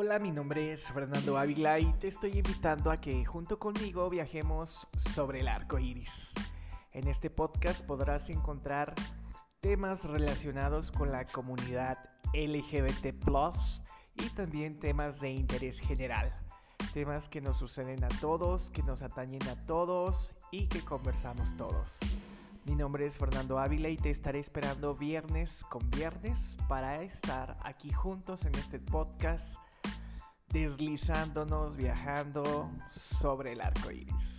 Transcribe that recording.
Hola, mi nombre es Fernando Ávila y te estoy invitando a que junto conmigo viajemos sobre el arco iris. En este podcast podrás encontrar temas relacionados con la comunidad LGBT y también temas de interés general. Temas que nos suceden a todos, que nos atañen a todos y que conversamos todos. Mi nombre es Fernando Ávila y te estaré esperando viernes con viernes para estar aquí juntos en este podcast deslizándonos, viajando sobre el arco iris.